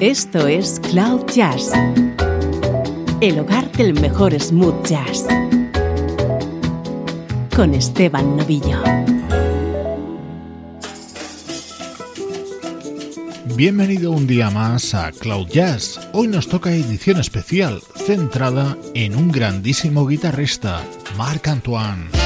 Esto es Cloud Jazz, el hogar del mejor smooth jazz, con Esteban Novillo. Bienvenido un día más a Cloud Jazz. Hoy nos toca edición especial centrada en un grandísimo guitarrista, Marc Antoine.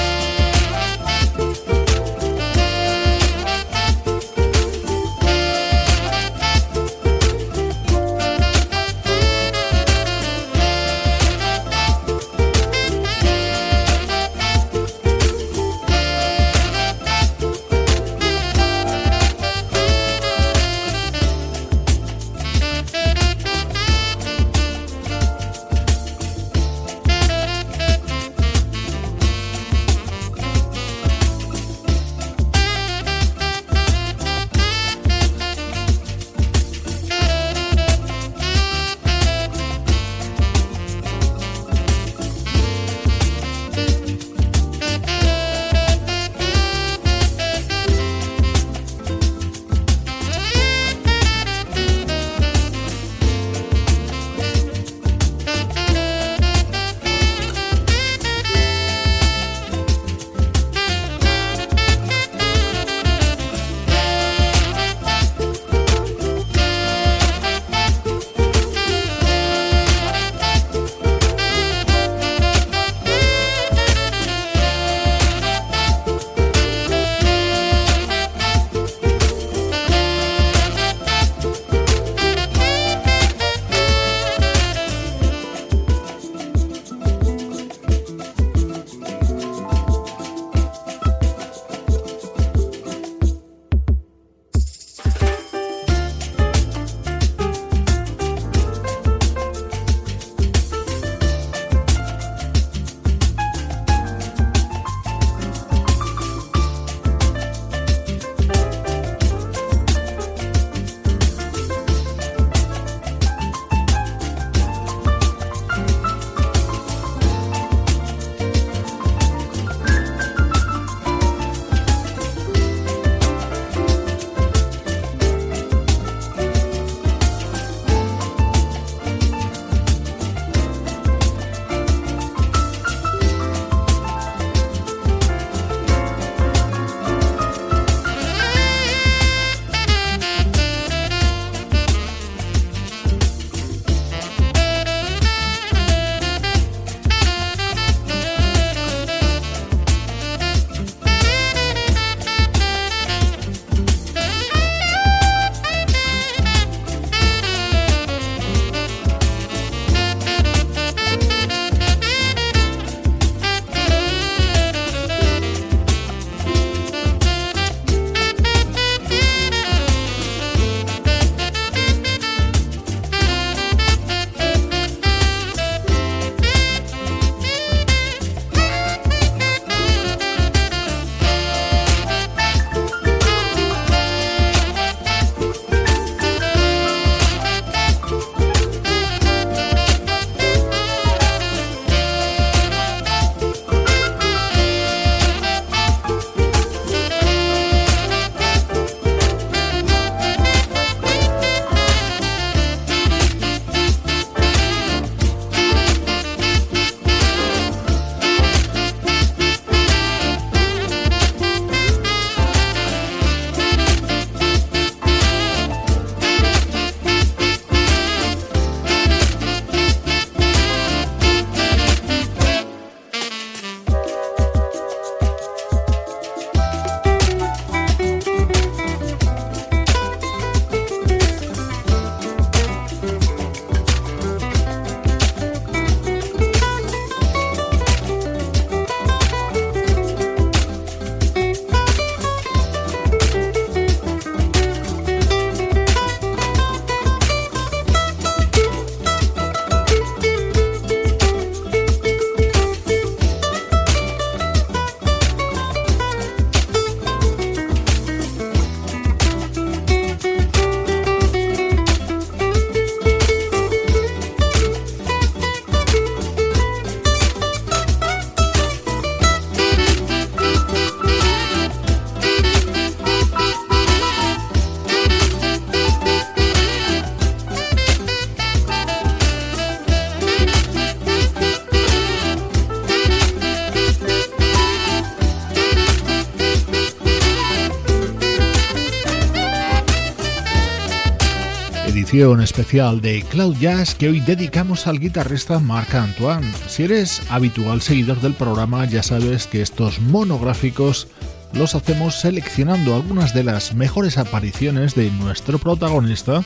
Edición especial de Cloud Jazz que hoy dedicamos al guitarrista Marc Antoine. Si eres habitual seguidor del programa ya sabes que estos monográficos los hacemos seleccionando algunas de las mejores apariciones de nuestro protagonista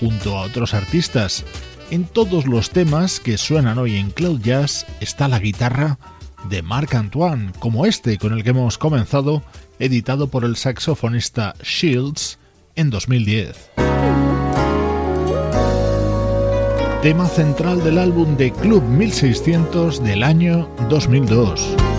junto a otros artistas. En todos los temas que suenan hoy en Cloud Jazz está la guitarra de Marc Antoine, como este con el que hemos comenzado, editado por el saxofonista Shields en 2010. Tema central del álbum de Club 1600 del año 2002.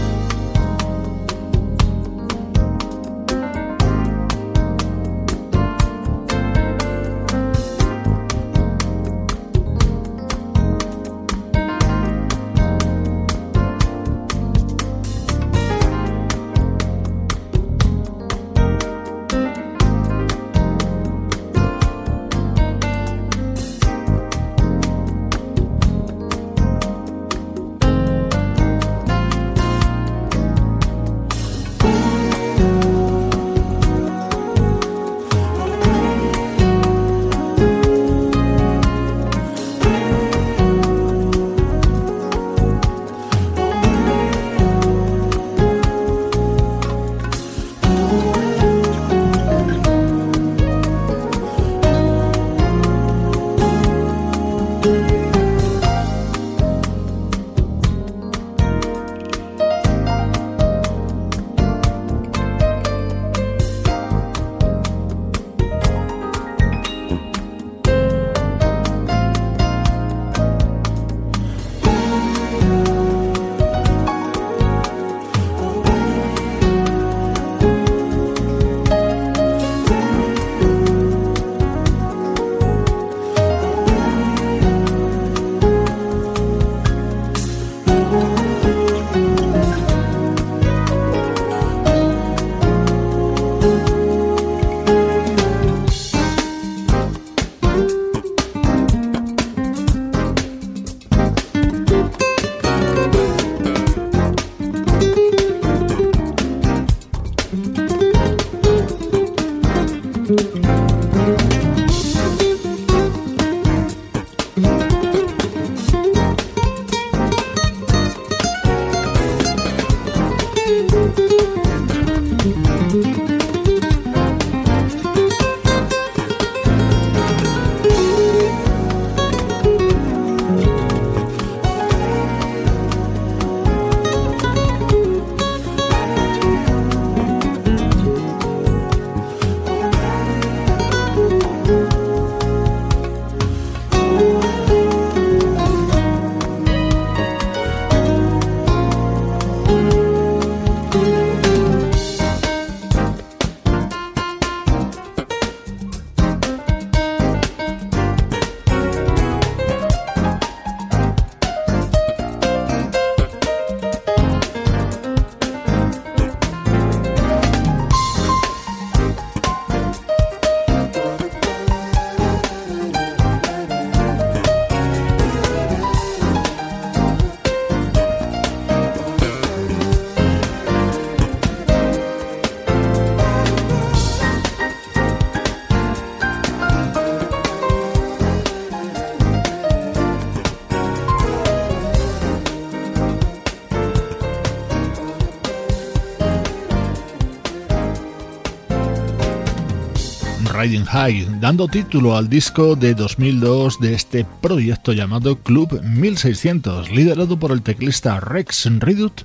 High, dando título al disco de 2002 de este proyecto llamado Club 1600, liderado por el teclista Rex Redut,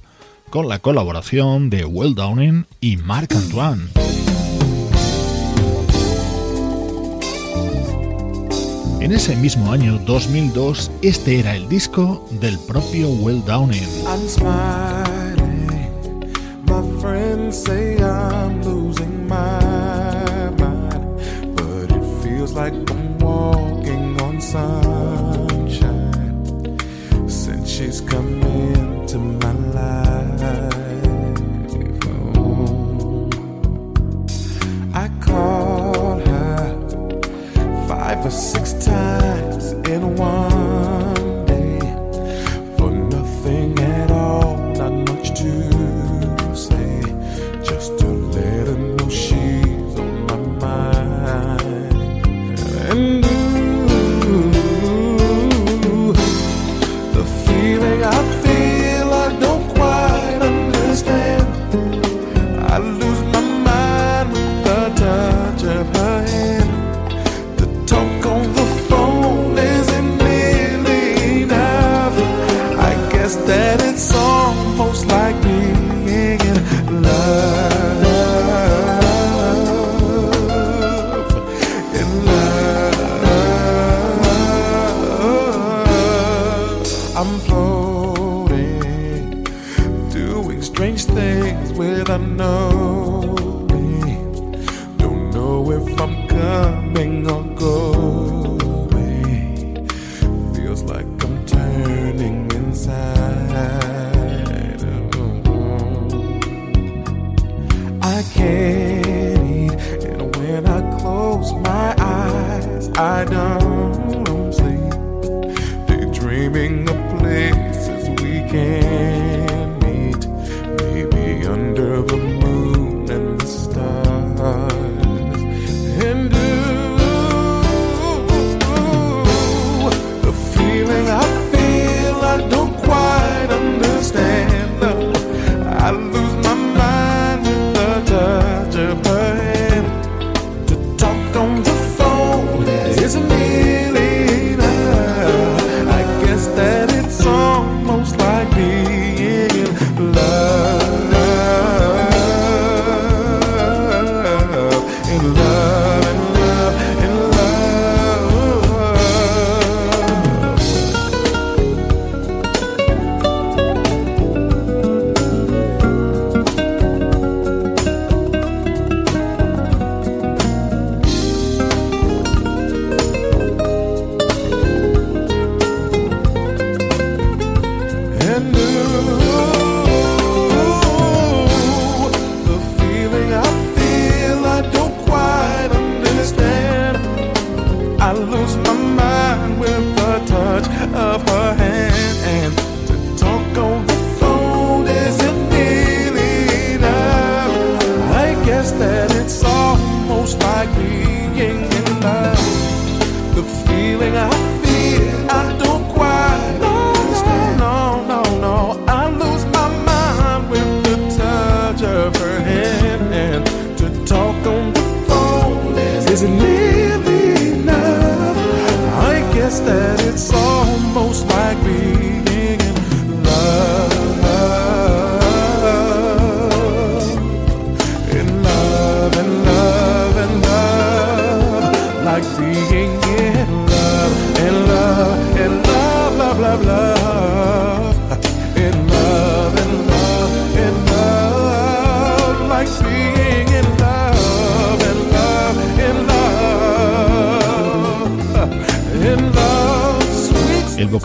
con la colaboración de Will Downing y Marc Antoine. En ese mismo año 2002, este era el disco del propio Will Downing. Like I'm walking on sunshine since she's come into my life. Oh, I called her five or six times in one with a no.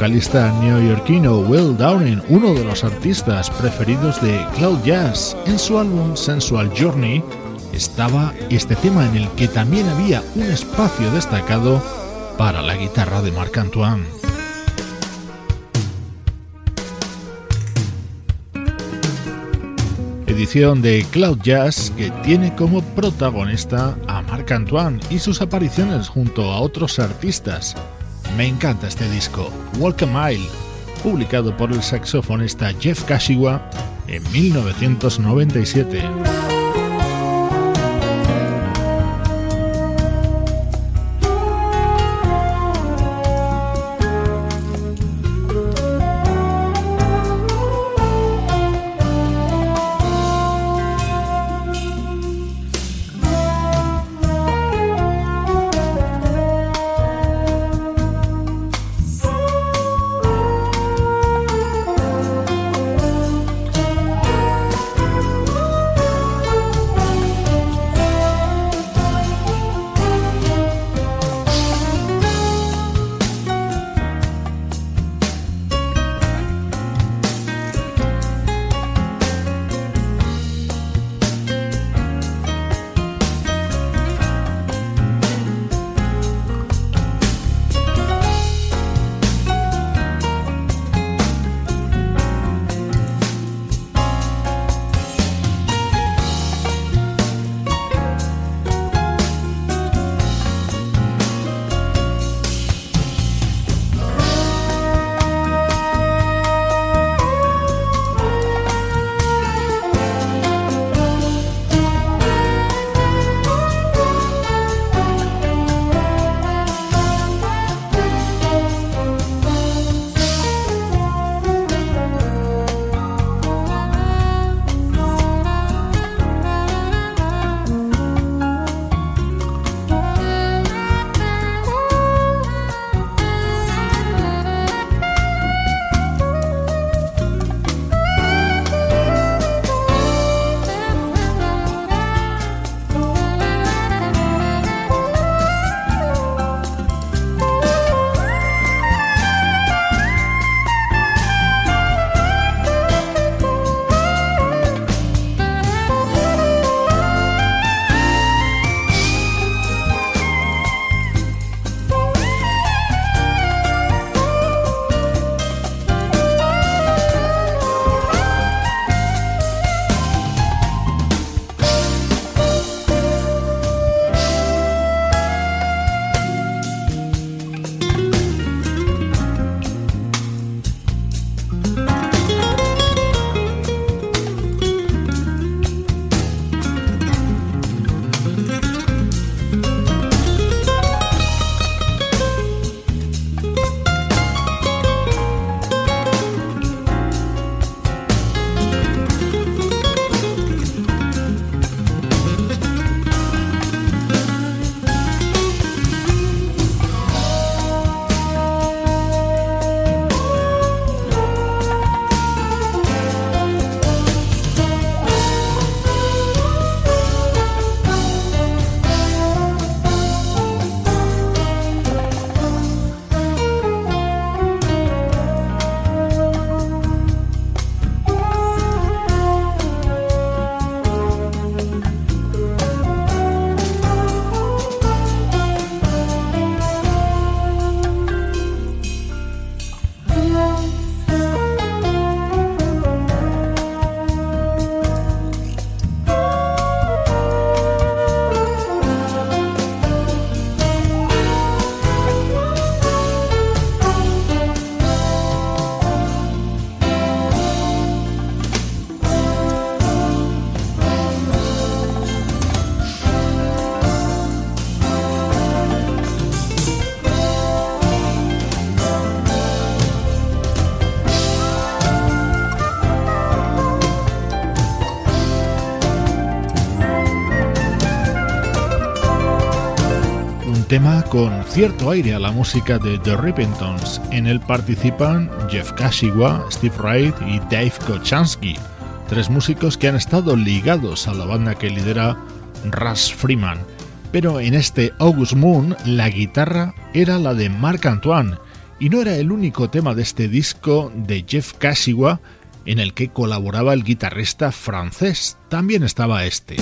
vocalista neoyorquino Will Downing, uno de los artistas preferidos de Cloud Jazz. En su álbum Sensual Journey estaba este tema en el que también había un espacio destacado para la guitarra de Marc Antoine. edición de Cloud Jazz que tiene como protagonista a Marc Antoine y sus apariciones junto a otros artistas me encanta este disco, Walk a Mile, publicado por el saxofonista Jeff Kashiwa en 1997. Tema con cierto aire a la música de The Rippingtons. En él participan Jeff Kashiwa, Steve Wright y Dave Kochansky, tres músicos que han estado ligados a la banda que lidera Russ Freeman. Pero en este August Moon la guitarra era la de Marc Antoine y no era el único tema de este disco de Jeff Kashiwa en el que colaboraba el guitarrista francés. También estaba este.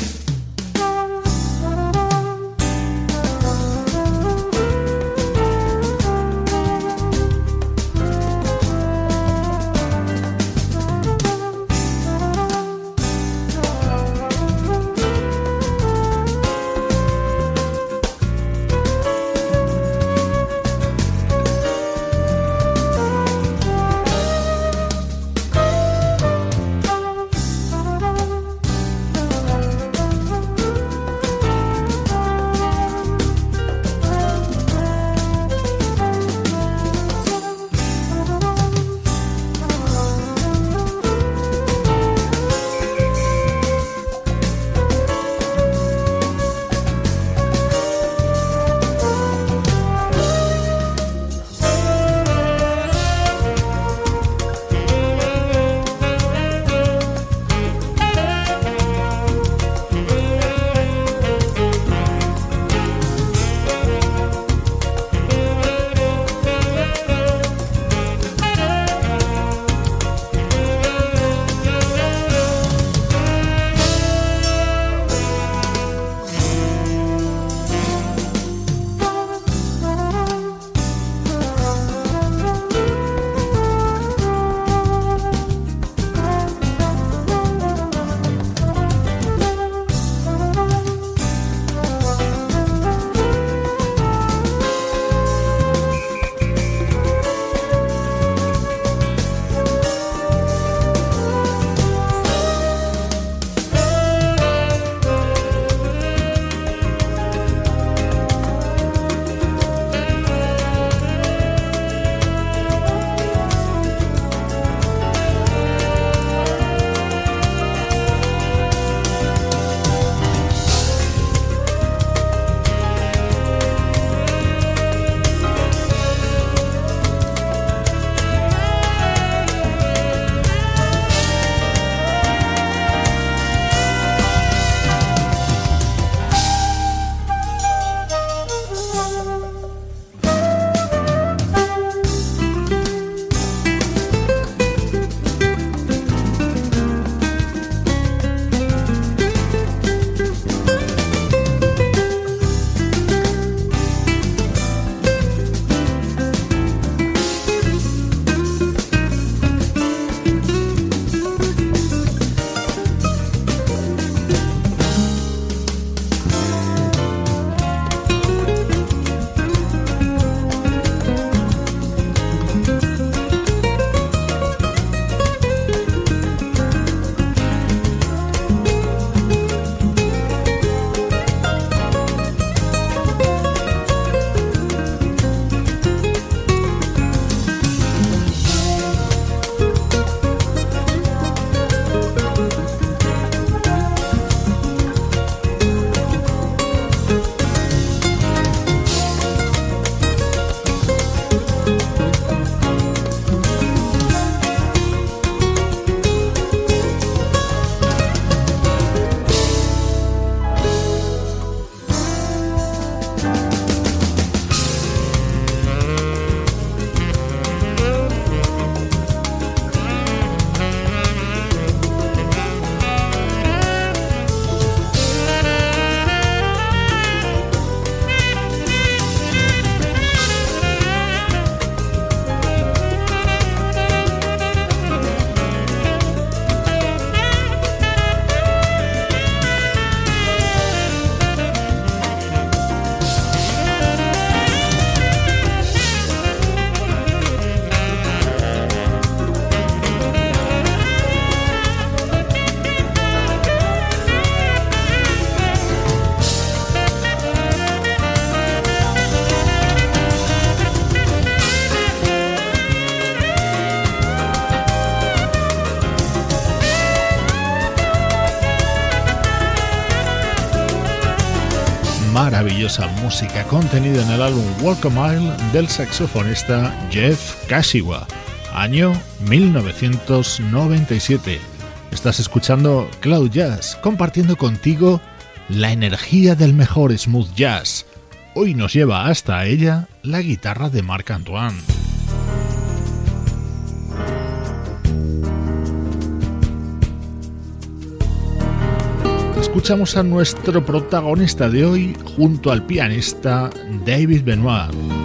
Música contenida en el álbum Walk a Mile del saxofonista Jeff Kashiwa, año 1997. Estás escuchando Cloud Jazz, compartiendo contigo la energía del mejor smooth jazz. Hoy nos lleva hasta ella la guitarra de Marc Antoine. Escuchamos a nuestro protagonista de hoy junto al pianista David Benoit.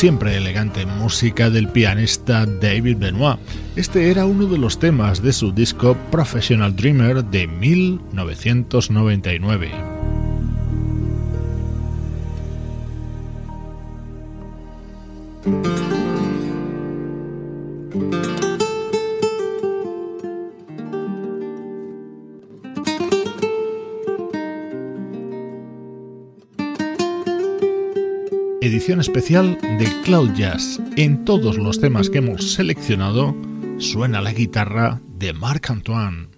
Siempre elegante música del pianista David Benoit. Este era uno de los temas de su disco Professional Dreamer de 1999. Especial de Cloud Jazz. En todos los temas que hemos seleccionado suena la guitarra de Marc Antoine.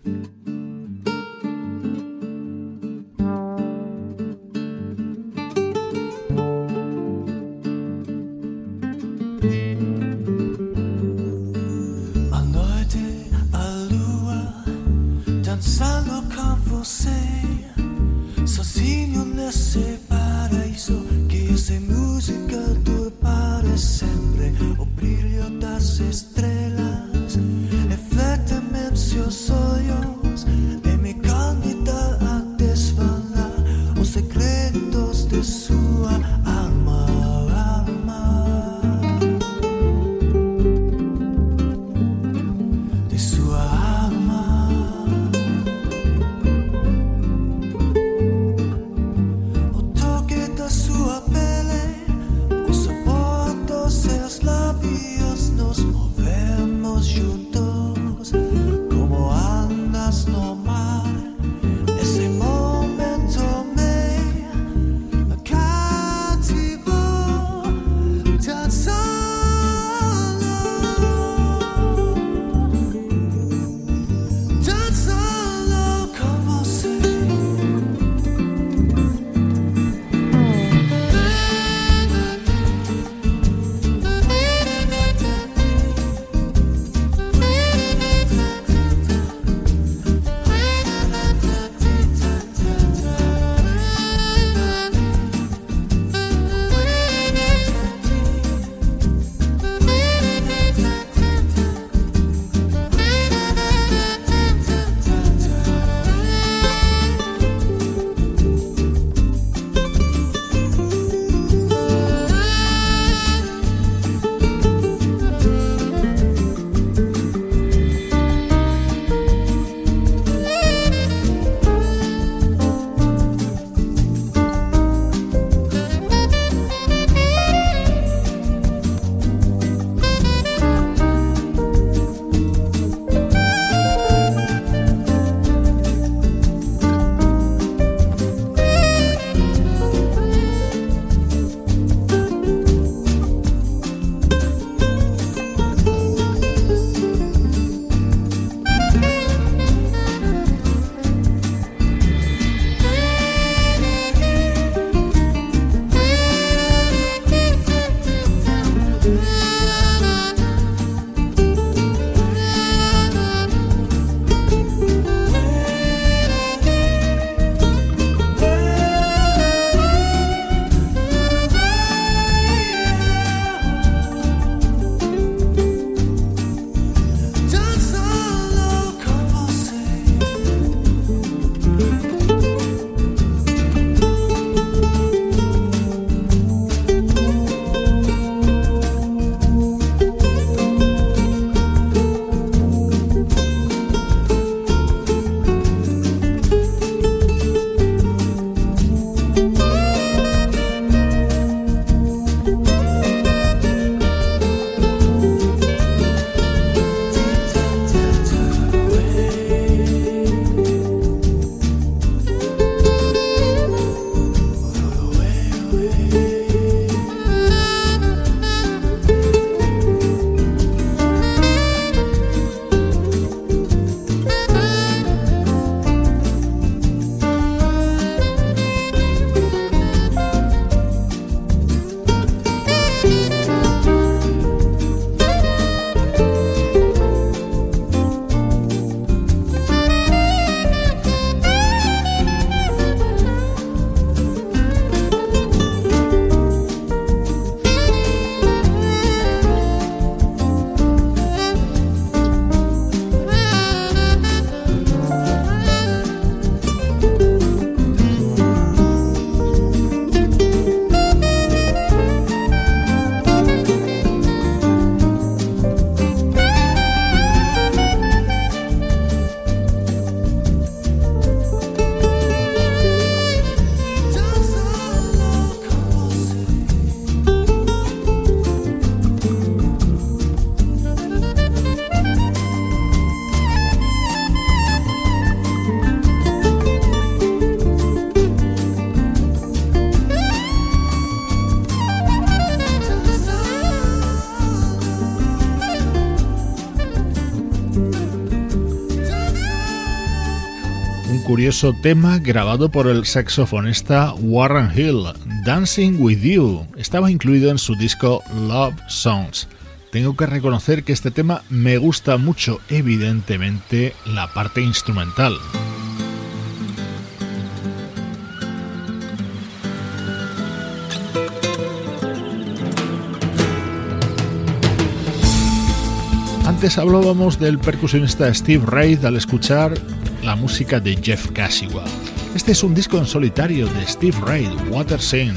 Curioso tema grabado por el saxofonista Warren Hill, Dancing with You. Estaba incluido en su disco Love Songs. Tengo que reconocer que este tema me gusta mucho, evidentemente, la parte instrumental. Antes hablábamos del percusionista Steve Reid al escuchar la música de Jeff Caswell. Este es un disco en solitario de Steve Reid, Water Scene.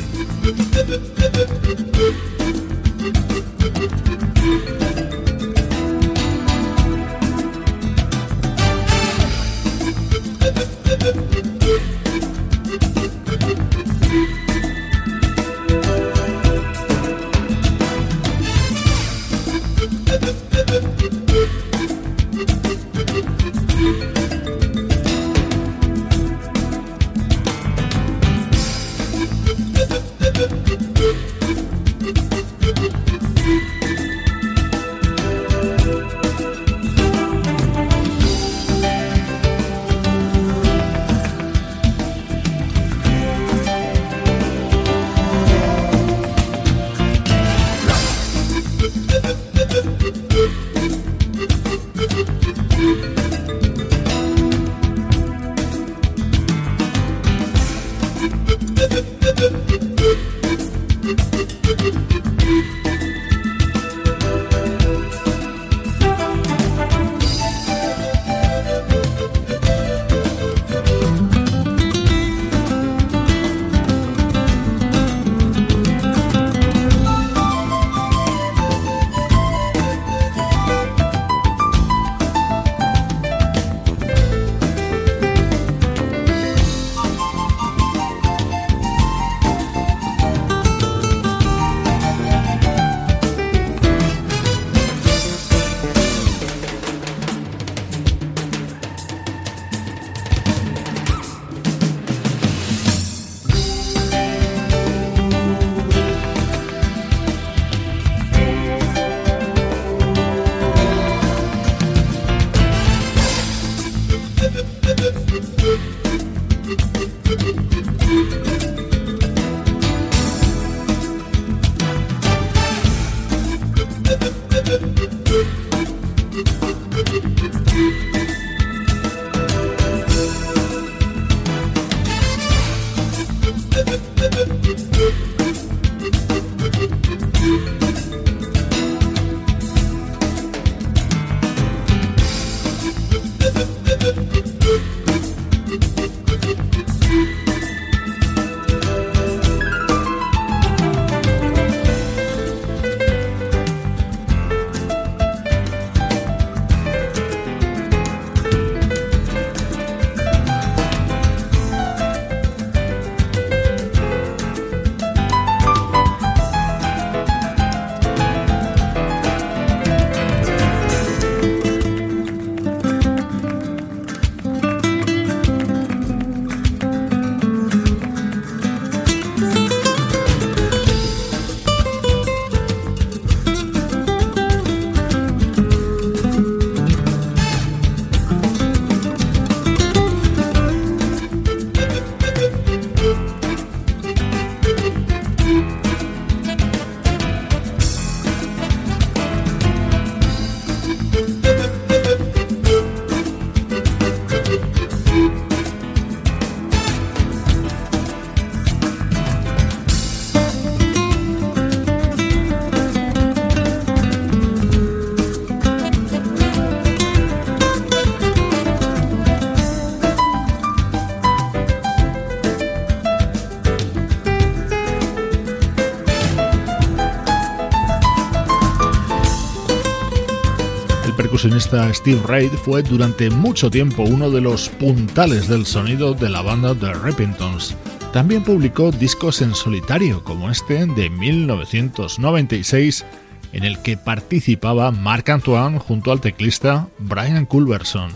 Steve Reid fue durante mucho tiempo uno de los puntales del sonido de la banda The Repentons. También publicó discos en solitario como este de 1996 en el que participaba Marc Antoine junto al teclista Brian Culberson.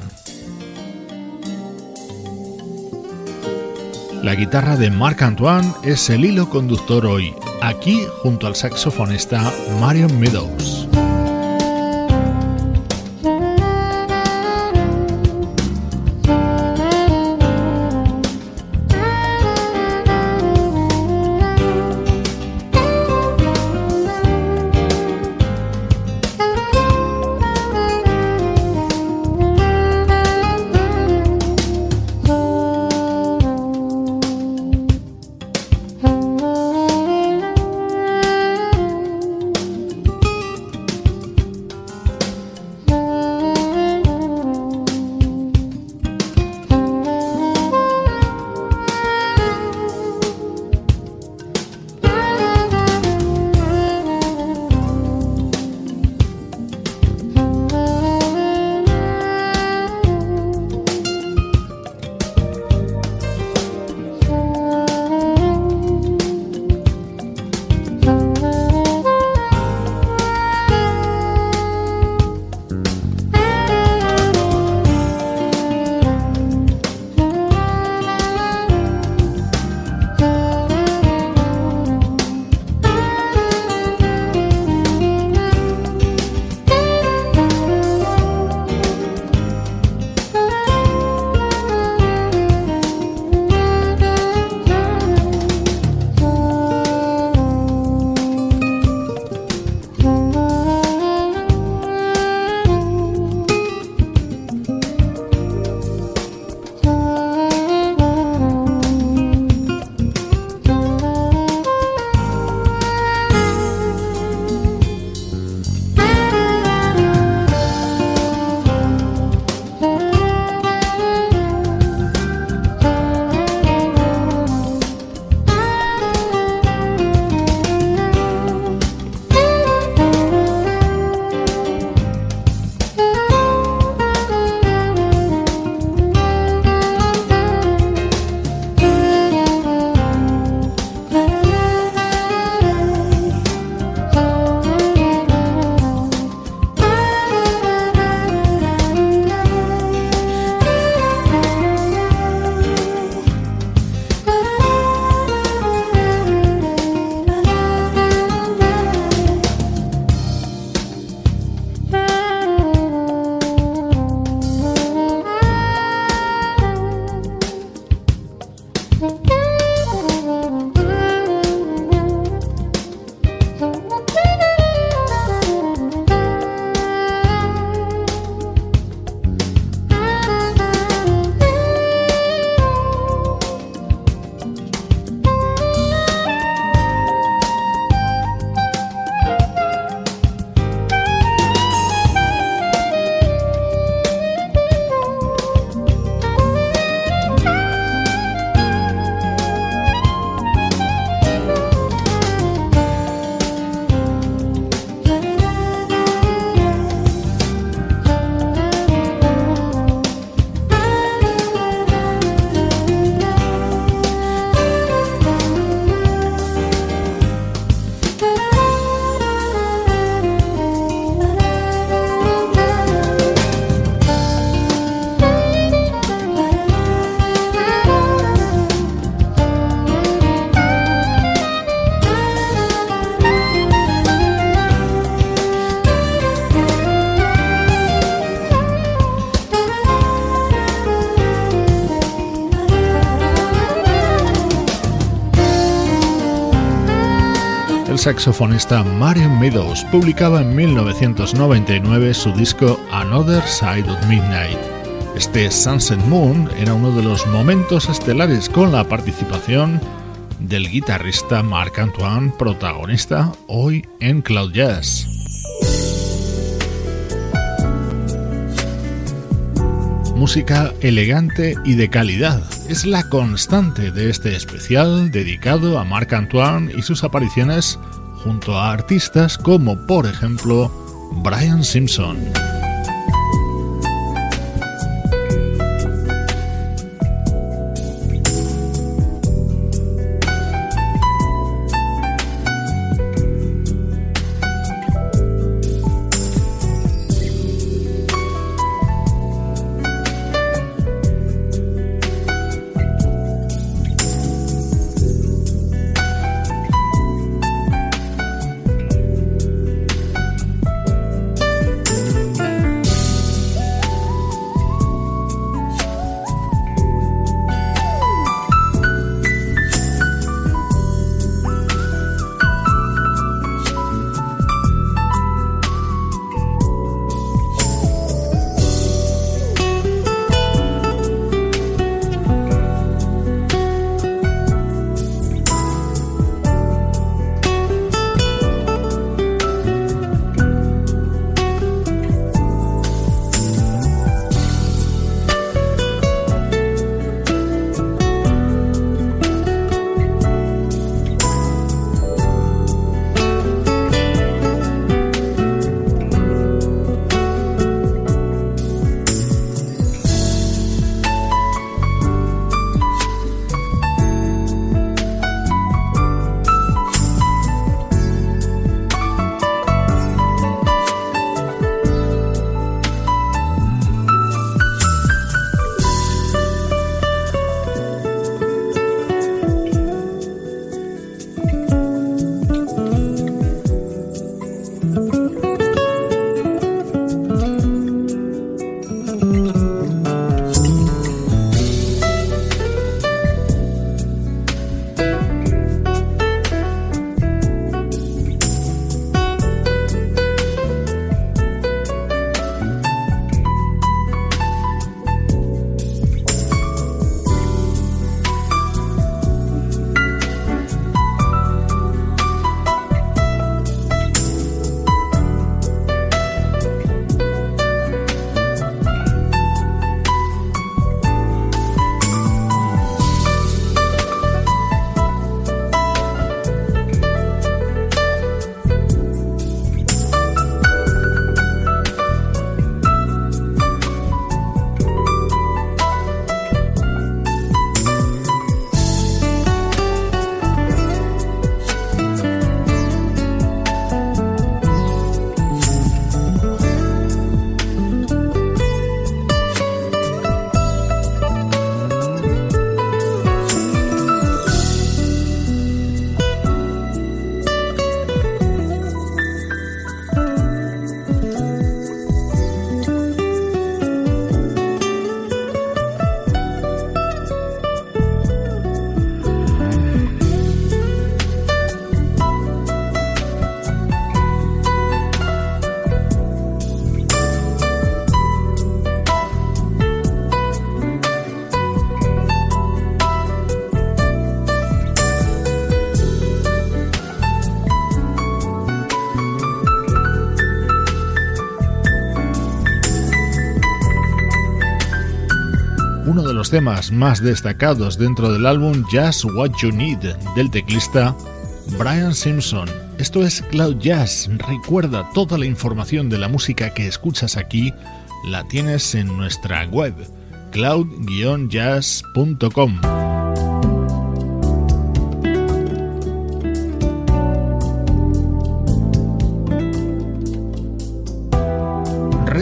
La guitarra de Marc Antoine es el hilo conductor hoy, aquí junto al saxofonista Marion Meadows. Saxofonista Marion Meadows publicaba en 1999 su disco Another Side of Midnight. Este Sunset Moon era uno de los momentos estelares con la participación del guitarrista Marc Antoine, protagonista hoy en Cloud Jazz. música elegante y de calidad. Es la constante de este especial dedicado a Marc Antoine y sus apariciones junto a artistas como por ejemplo Brian Simpson. Temas más destacados dentro del álbum Just What You Need del teclista Brian Simpson. Esto es Cloud Jazz. Recuerda, toda la información de la música que escuchas aquí la tienes en nuestra web cloud-jazz.com.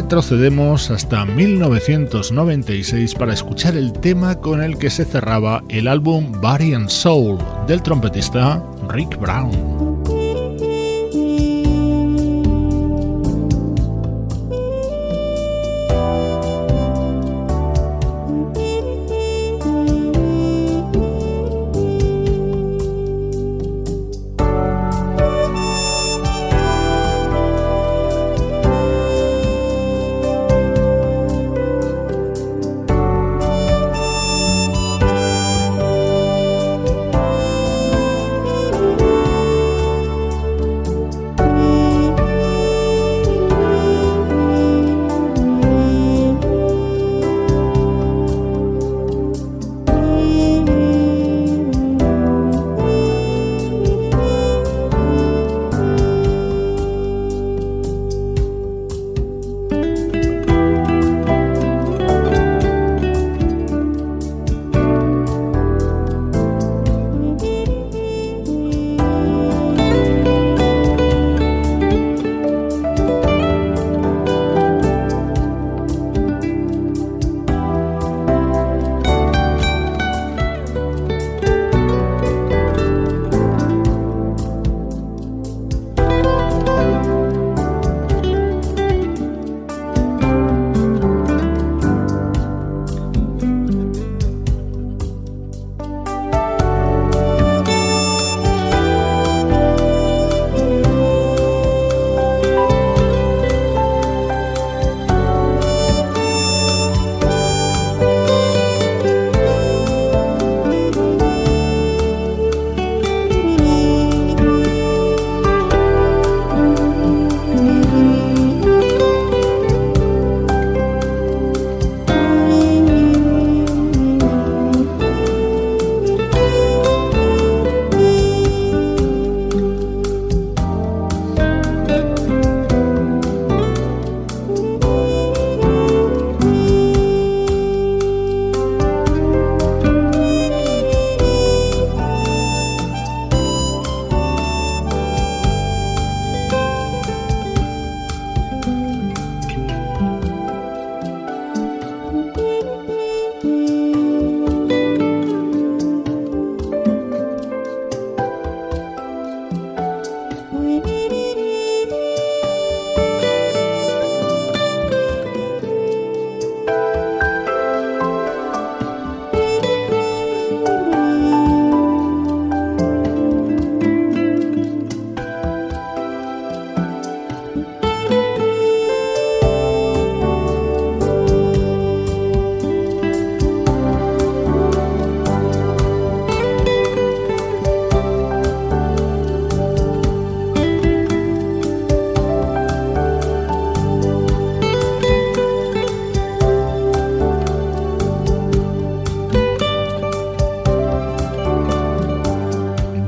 retrocedemos hasta 1996 para escuchar el tema con el que se cerraba el álbum Body and Soul del trompetista Rick Brown.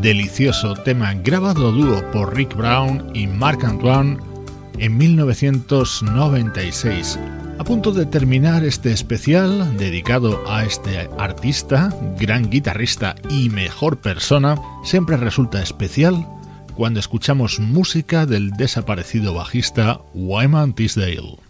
Delicioso tema grabado dúo por Rick Brown y Marc Antoine en 1996. A punto de terminar este especial dedicado a este artista, gran guitarrista y mejor persona, siempre resulta especial cuando escuchamos música del desaparecido bajista Wyman Tisdale.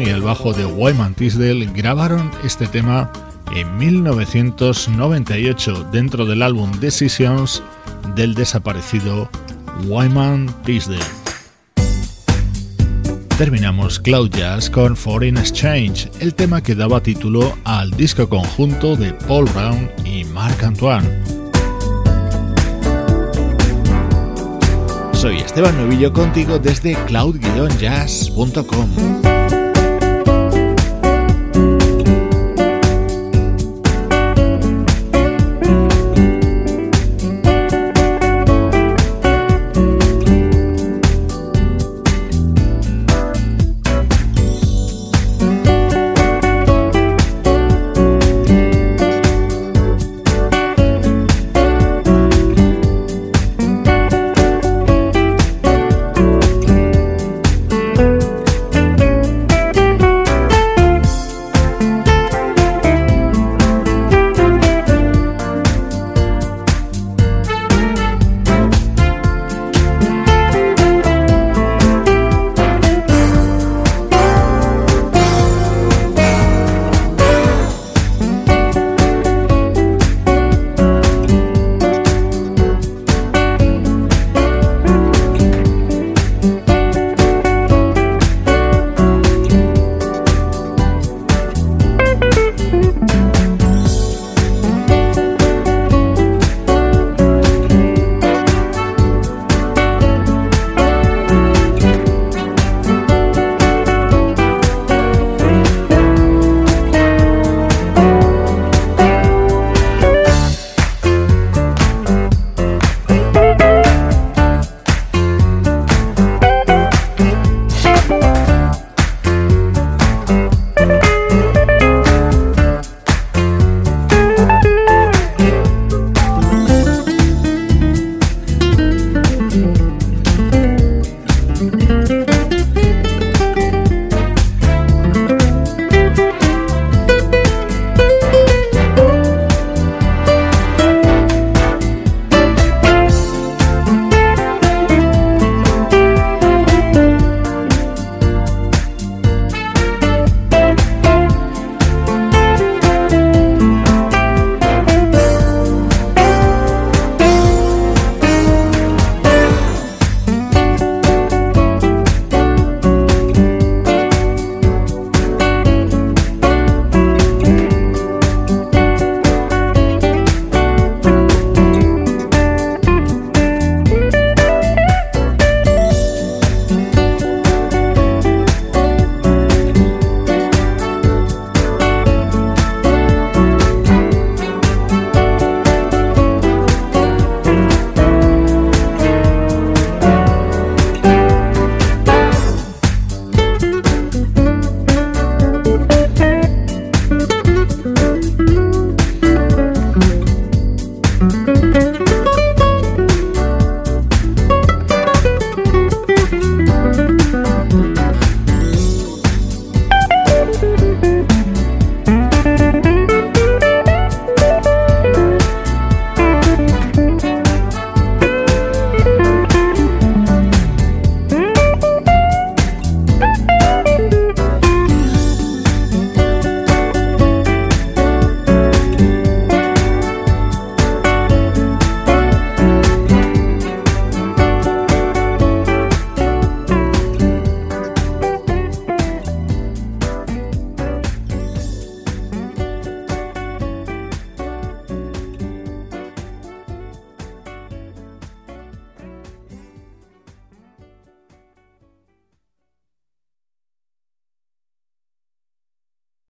Y el bajo de Wyman Tisdale grabaron este tema en 1998 dentro del álbum Decisions del desaparecido Wyman Tisdale. Terminamos Cloud Jazz con Foreign Exchange, el tema que daba título al disco conjunto de Paul Brown y Marc Antoine. Soy Esteban Novillo contigo desde cloud-jazz.com.